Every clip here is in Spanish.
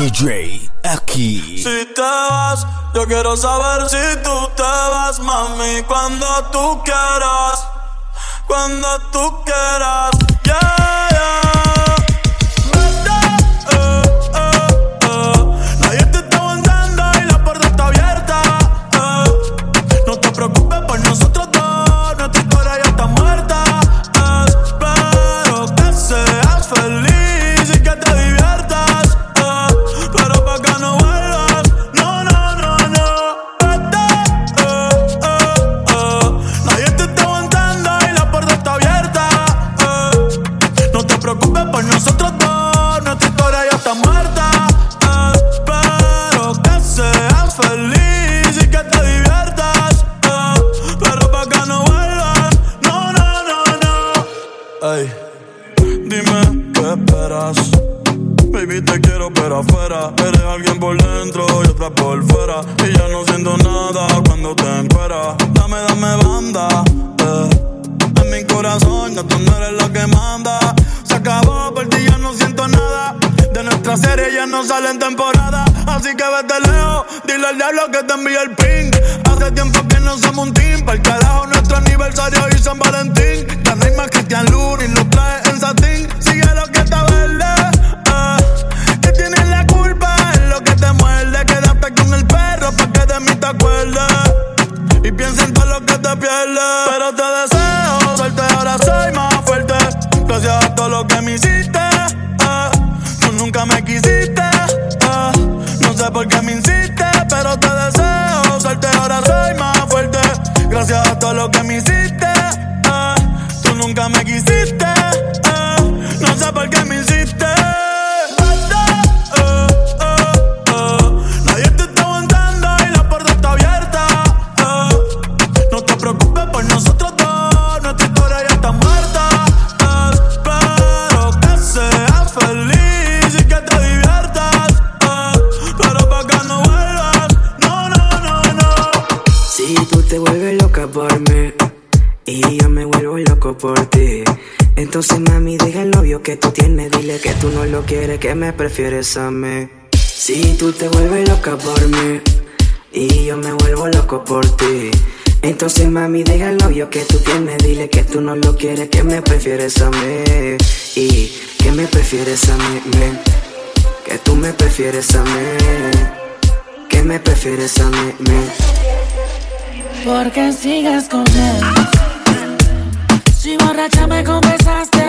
DJ aquí. Si te vas, yo quiero saber si tú te vas, mami, cuando tú quieras, cuando tú quieras, yeah, que me prefieres a mí. Si tú te vuelves loca por mí y yo me vuelvo loco por ti. Entonces mami deja el novio que tú tienes, dile que tú no lo quieres, que me prefieres a mí y que me prefieres a mí, que tú me prefieres a mí, que me prefieres a mí, Porque sigas con él. Si borracha me confesaste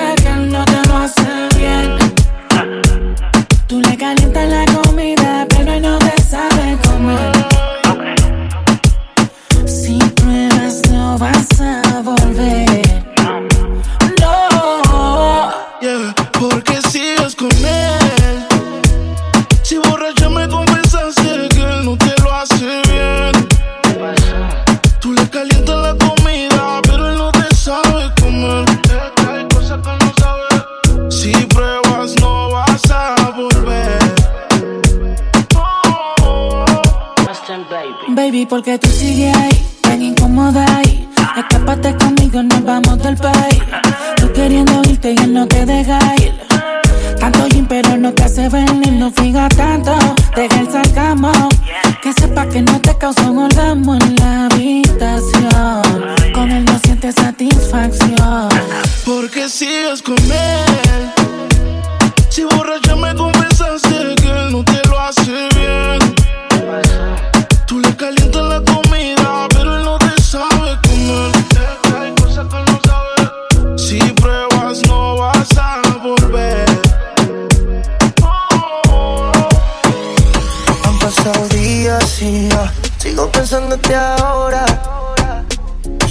ahora.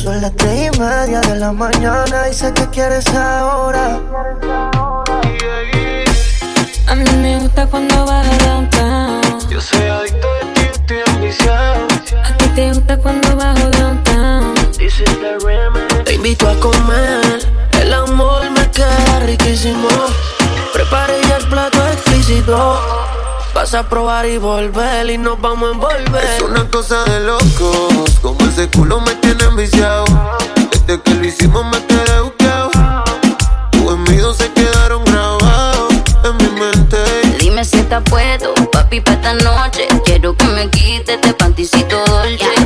Son las tres y media de la mañana y sé que quieres ahora. A mí me gusta cuando vas a downtown. Yo soy adicto de ti, estoy ambiciado. A ti te gusta cuando bajo downtown. This is the remedy. Te invito a comer, el amor me queda riquísimo. Prepare ya el plato explícito. Vas a probar y volver y nos vamos a envolver. Es una cosa de locos, como ese culo me tiene enviciado. Desde que lo hicimos me quedé buqueado. Tus envidos se quedaron grabados en mi mente. Dime si está puesto, papi, para esta noche. Quiero que me quites este panticito dolce.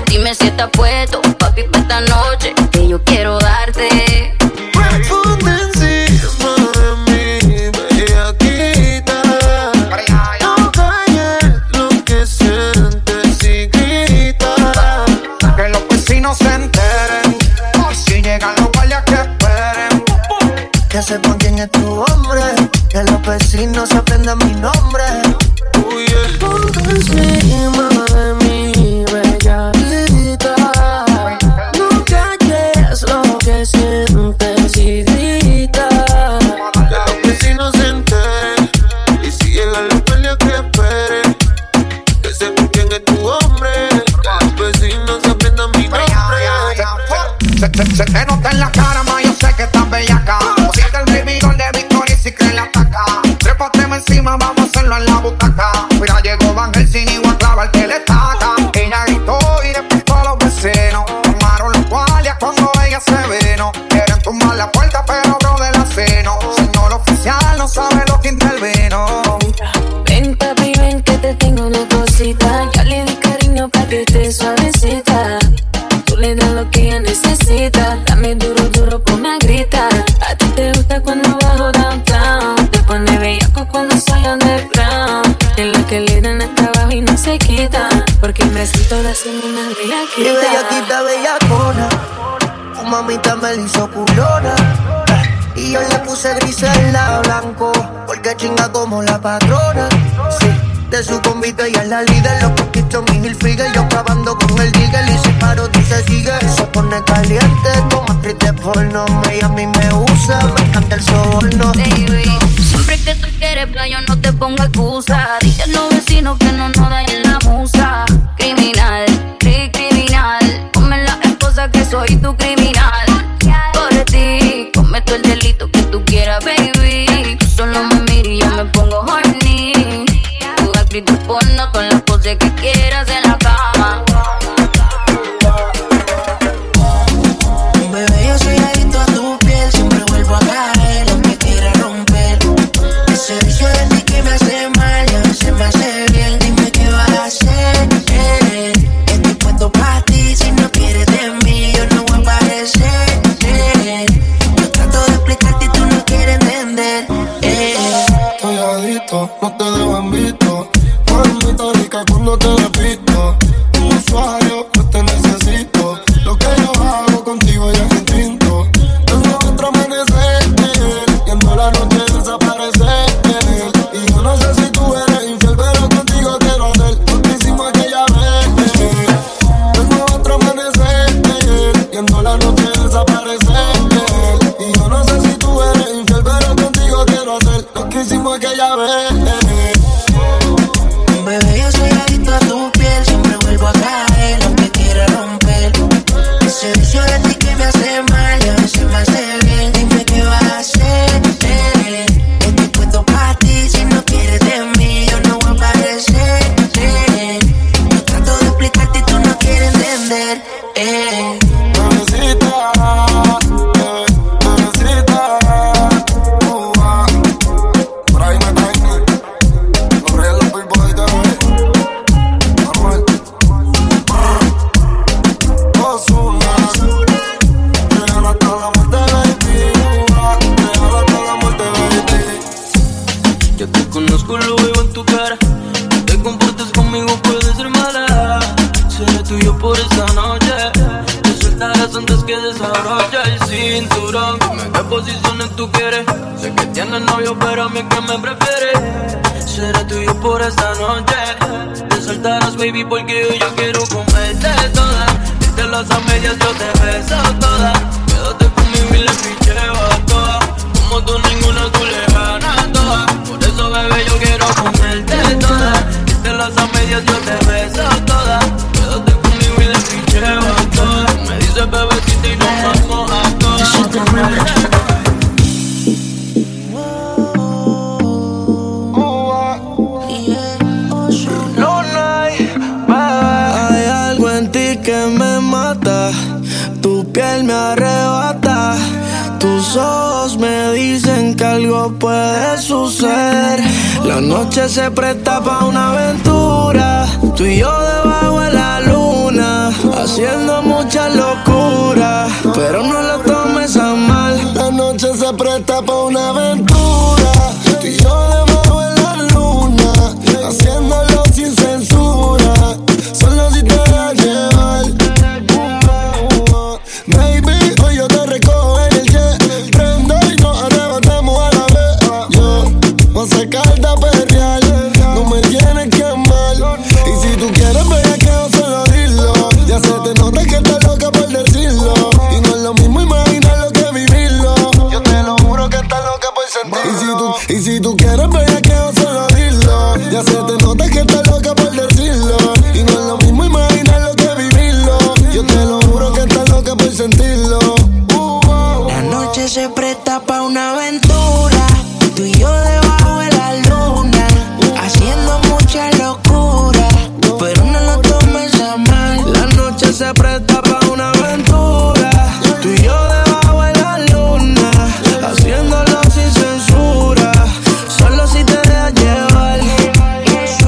está la. hacen una bellaquita. Mi bellaquita bellacona, tu mamita me la hizo culona. Y yo le puse gris en la blanco, porque chinga como la patrona. Sí, de su convite ella es la líder, los conquistó mi Hilfiger. Yo acabando con el digger y si paro tú se sigue. Se pone caliente como actriz de porno. Ella a mí me usa, me encanta el soborno. Baby, siempre que tú quieres plan yo no te pongo excusa. Dile a los vecinos que no nos dañen la musa criminal, cri criminal. Ponme la esposa que soy tu criminal. Por ti, cometo el delito que tú quieras, baby. Tú solo me miro y yo me pongo horny. Tú escrito porno con las poses que quieras en la cama. baby, porque yo quiero comerte toda. Si te las a medias, yo te beso se presta pa' una aventura. Tú y yo debajo de la luna. Haciendo muchas locuras. Pero no lo tomes a mal. La noche se presta pa' una aventura. Tú y yo una aventura. Tú y yo debajo de la luna. Haciendo mucha locura. Pero no lo tomes a mal. La noche se presta pa' una aventura. Tú y yo debajo de la luna. Haciéndolo sin censura. Solo si te dejas llevar.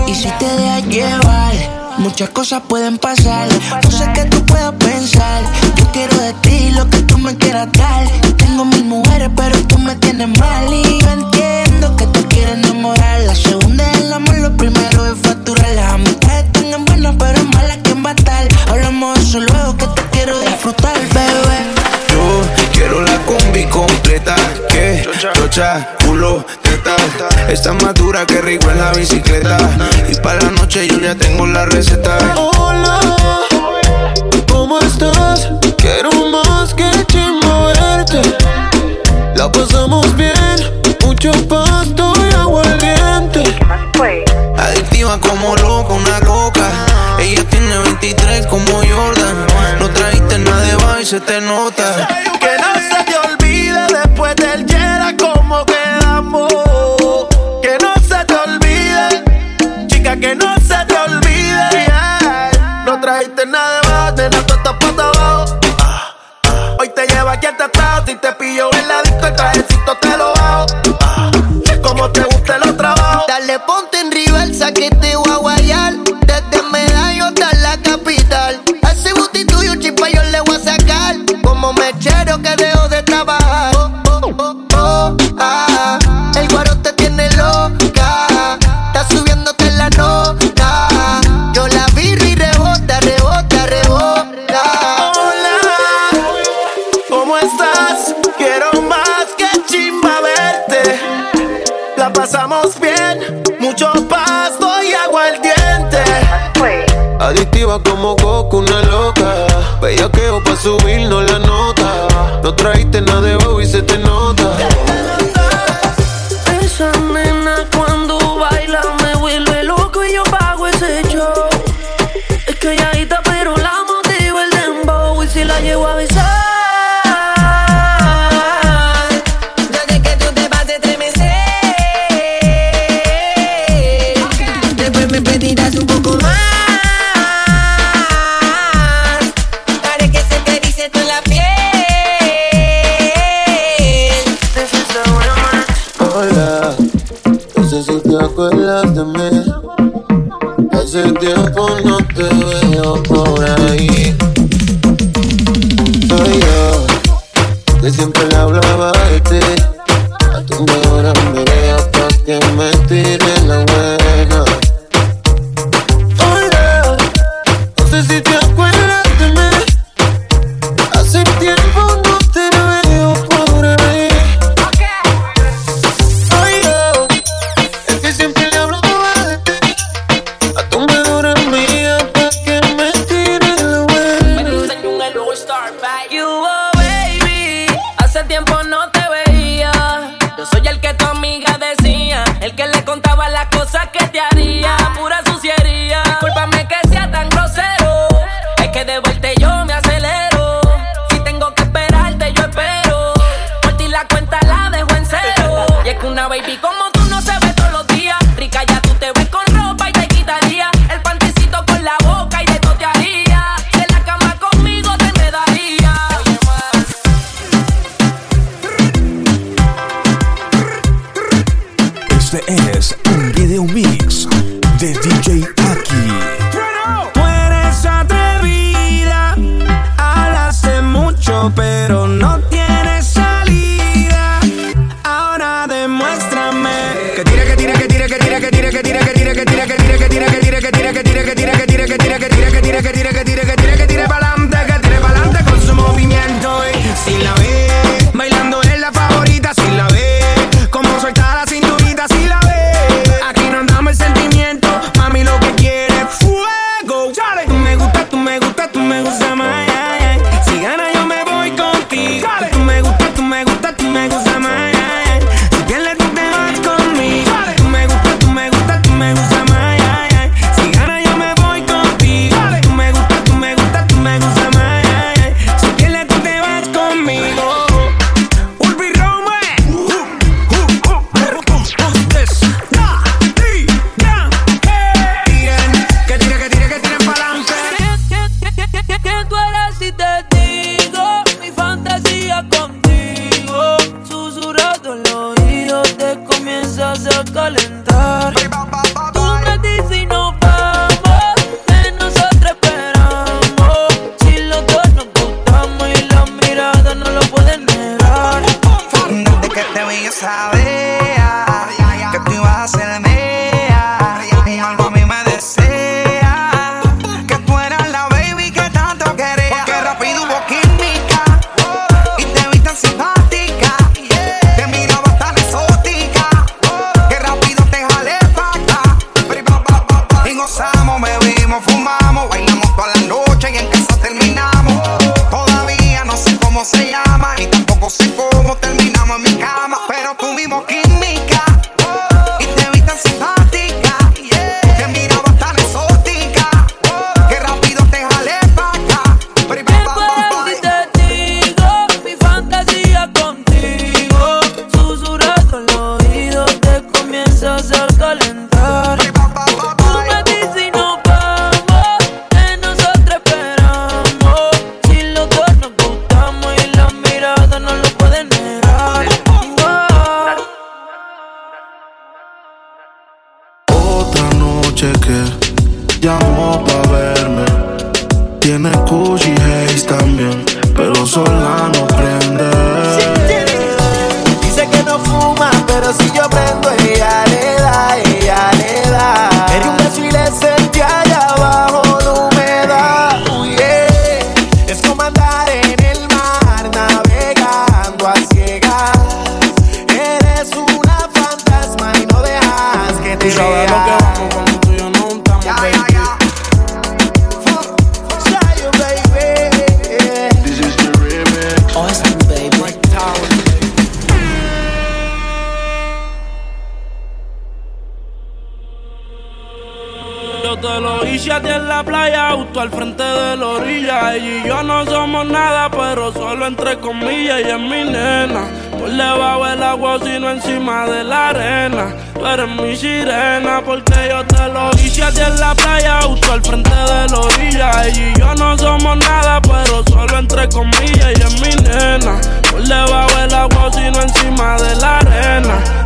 Y si te dejas llevar, muchas cosas pueden pasar. No sé qué tú puedas pensar. Yo quiero de ti lo que tú me quieras dar. Tengo mil mujeres, pero tú me tienes mal. Y yo entiendo que tú quieres enamorar. La segunda es el amor, lo primero es facturar. Las amistades están en buenas, pero en malas, ¿quién va a estar? Hablamos de eso luego que te quiero disfrutar, bebé. Yo quiero la combi completa. Que chocha, culo, teta. Está más dura que rico en la bicicleta. Y para la noche yo ya tengo la receta. Hola, ¿cómo estás? Quiero más Pasamos bien, mucho pasto y aguardiente. Adictiva como loco, una coca. Ella tiene 23 como Jordan. No trajiste nada de baile, se te nota. Que no se te olvide después del Yera cómo quedamos. Que no se te olvide, chica, que no se si te pillo en la disco, el trajecito Como Goku, una loca. Bellaqueo pa' subirnos la nota. No trajiste nada de bajo y se te nota. Siempre le hablaba de ti. Baby como reggae, reggae, reggae, bebimos, fumamos bailamos toda la noche llamó pa' verme. Tiene Gucci Haze también, pero sola no prende. Te lo hice a ti en la playa, justo al frente de la orilla. Ella y yo no somos nada, pero solo entre comillas. Ella es mi nena, por debajo del agua, sino encima de la arena. Tú eres mi sirena, porque yo te lo hice a ti en la playa, justo al frente de la orilla. Ella y yo no somos nada, pero solo entre comillas. Ella es mi nena, por debajo del agua, sino encima de la arena.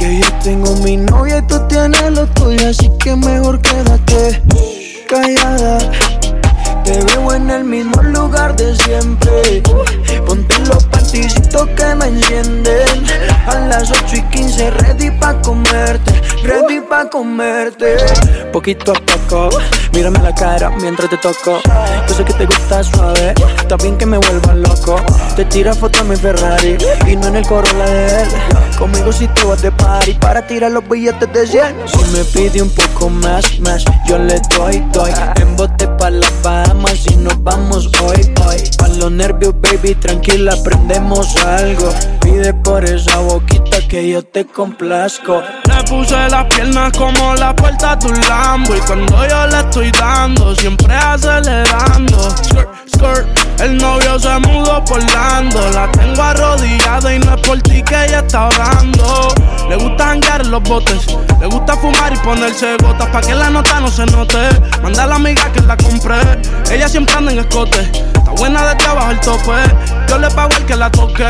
Que yo tengo mi novia y tú tienes lo tuyo, así que mejor quédate callada. Te veo en el mismo lugar de siempre. Ponte los panticitos que me encienden. A las 8 y 15, ready pa' comerte. Ready pa' comerte. Poquito a poco, mírame la cara mientras te toco. Yo sé que te gusta suave, está bien que me vuelva loco. Te tira foto a mi Ferrari y no en el Corolla de él. Conmigo si te vas de party para tirar los billetes de 100. Si me pide un poco más, más, yo le doy, doy. Baby, tranquila, prendemos algo. Pide por esa boquita que yo te complazco. Le puse las piernas como la puerta de un Lambo Y cuando yo le estoy dando, siempre acelerando Orlando. La tengo arrodillada y no es por ti que ella está orando. Le gusta janguear en los botes, le gusta fumar y ponerse gotas pa' que la nota no se note. Manda a la amiga que la compré, ella siempre anda en escote. Está buena de abajo el tope, yo le pago el que la toque.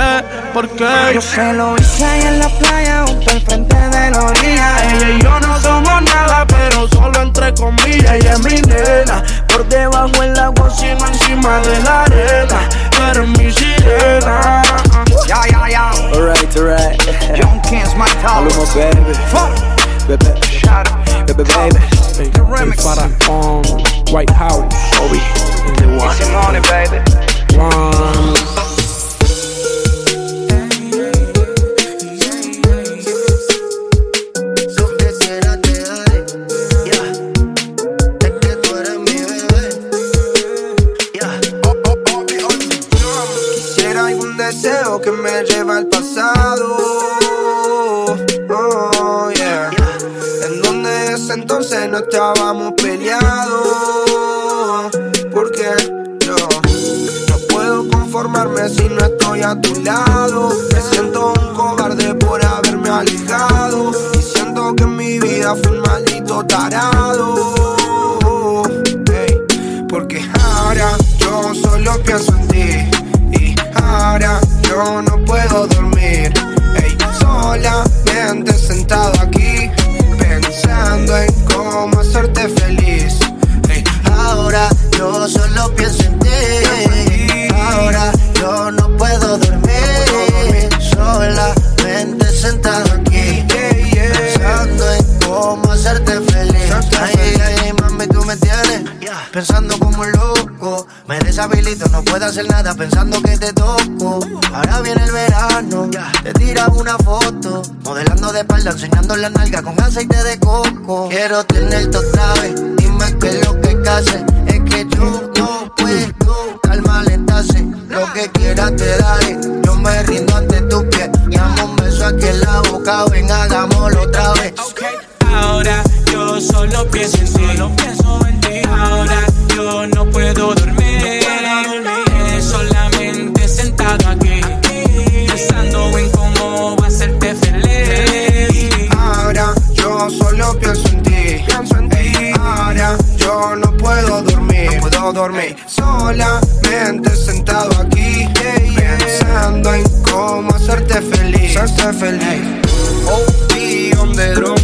Porque yo se lo hice ahí en la playa, justo al frente de la orilla. Ella y yo no somos nada, pero solo entre comillas. Ella es mi nena, por debajo el agua, sino encima de la arena. Eres mi sirena. Ya, ya, ya. Alright, alright. Young Kings, my tower. Maluma, baby. Fuck. Baby. Baby, baby. The remix. Para on um, White House, Obi. The one. Easy money, baby. One. No estábamos peleados. Porque yo no puedo conformarme si no estoy a tu lado. Me siento un cobarde por haberme alejado. Y siento que mi vida fue un maldito tarado. Porque ahora yo solo pienso en ti. Y ahora yo no puedo dormir. Ey, solamente sentado aquí. Pensando en yo solo pienso en ti. Ahora yo no puedo dormir. Solamente sentado aquí. Pensando en cómo hacerte feliz. Ay, ay, mami, tú me tienes pensando como un loco. Me deshabilito, no puedo hacer nada pensando que te toco. Ahora viene el verano, te tiras una foto. Modelando de espalda, enseñando la nalga con aceite de coco. Quiero tenerte otra vez, dime qué es lo que hace. Que yo no puedo calma lentase. Lo que quieras te daré, yo me rindo ante tus pies. Dame un beso aquí en la boca, ven, hagámoslo otra vez. Ahora yo solo pienso en ti. Solo pienso en ti. Ahora yo no puedo dormir. Solamente sentado aquí. Pensando en cómo va a hacerte feliz. Ahora yo solo pienso No dormir. Solamente sentado aquí. Pensando en cómo hacerte feliz. Hacerte feliz. Oh, drums, on the